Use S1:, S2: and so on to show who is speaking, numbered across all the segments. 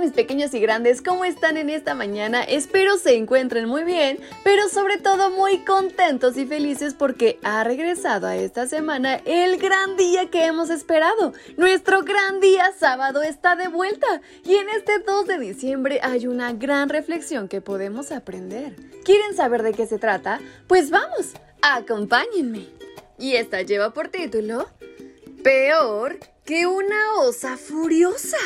S1: Mis pequeños y grandes, ¿cómo están en esta mañana? Espero se encuentren muy bien, pero sobre todo muy contentos y felices porque ha regresado a esta semana el gran día que hemos esperado. Nuestro gran día sábado está de vuelta y en este 2 de diciembre hay una gran reflexión que podemos aprender. ¿Quieren saber de qué se trata? Pues vamos, acompáñenme. Y esta lleva por título Peor que una osa furiosa.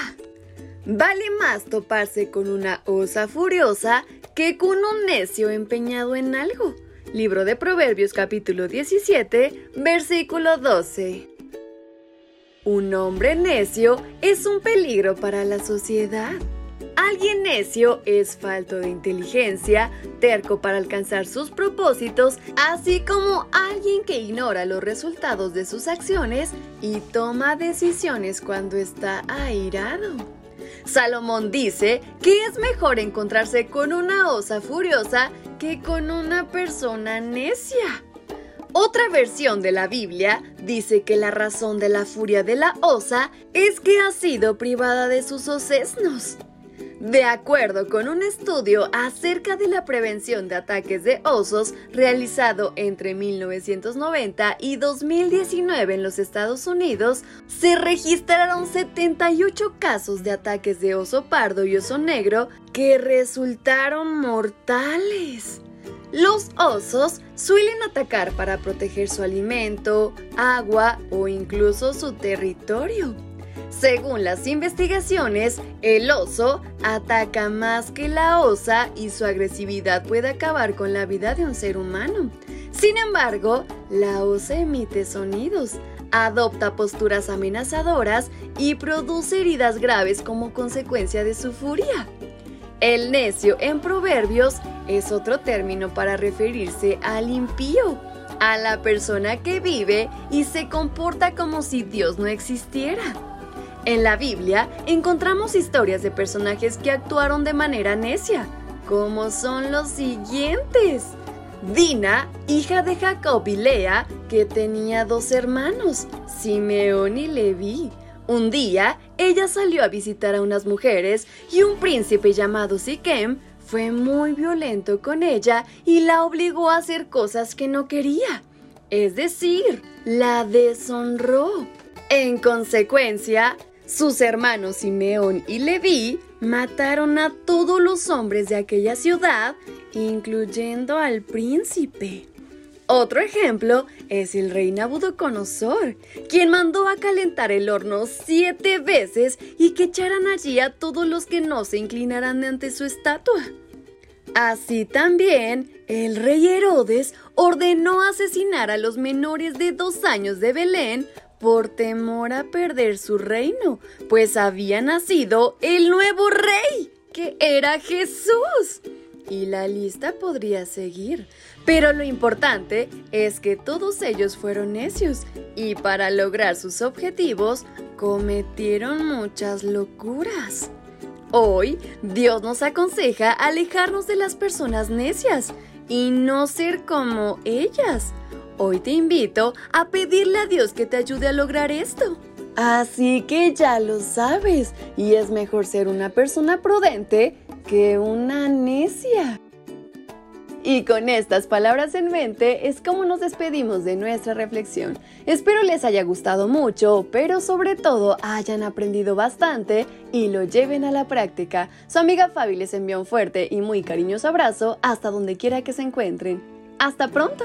S1: Vale más toparse con una osa furiosa que con un necio empeñado en algo. Libro de Proverbios capítulo 17, versículo 12. Un hombre necio es un peligro para la sociedad. Alguien necio es falto de inteligencia, terco para alcanzar sus propósitos, así como alguien que ignora los resultados de sus acciones y toma decisiones cuando está airado. Salomón dice que es mejor encontrarse con una osa furiosa que con una persona necia. Otra versión de la Biblia dice que la razón de la furia de la osa es que ha sido privada de sus osesnos. De acuerdo con un estudio acerca de la prevención de ataques de osos realizado entre 1990 y 2019 en los Estados Unidos, se registraron 78 casos de ataques de oso pardo y oso negro que resultaron mortales. Los osos suelen atacar para proteger su alimento, agua o incluso su territorio. Según las investigaciones, el oso ataca más que la osa y su agresividad puede acabar con la vida de un ser humano. Sin embargo, la osa emite sonidos, adopta posturas amenazadoras y produce heridas graves como consecuencia de su furia. El necio en Proverbios es otro término para referirse al impío, a la persona que vive y se comporta como si Dios no existiera. En la Biblia encontramos historias de personajes que actuaron de manera necia, como son los siguientes. Dina, hija de Jacob y Lea, que tenía dos hermanos, Simeón y Leví. Un día, ella salió a visitar a unas mujeres y un príncipe llamado Siquem fue muy violento con ella y la obligó a hacer cosas que no quería. Es decir, la deshonró. En consecuencia, sus hermanos Simeón y Leví mataron a todos los hombres de aquella ciudad, incluyendo al príncipe. Otro ejemplo es el rey Nabucodonosor, quien mandó a calentar el horno siete veces y que echaran allí a todos los que no se inclinaran ante su estatua. Así también, el rey Herodes ordenó asesinar a los menores de dos años de Belén por temor a perder su reino, pues había nacido el nuevo rey, que era Jesús. Y la lista podría seguir, pero lo importante es que todos ellos fueron necios y para lograr sus objetivos cometieron muchas locuras. Hoy Dios nos aconseja alejarnos de las personas necias y no ser como ellas. Hoy te invito a pedirle a Dios que te ayude a lograr esto. Así que ya lo sabes, y es mejor ser una persona prudente que una necia. Y con estas palabras en mente es como nos despedimos de nuestra reflexión. Espero les haya gustado mucho, pero sobre todo hayan aprendido bastante y lo lleven a la práctica. Su amiga Fabi les envía un fuerte y muy cariñoso abrazo hasta donde quiera que se encuentren. ¡Hasta pronto!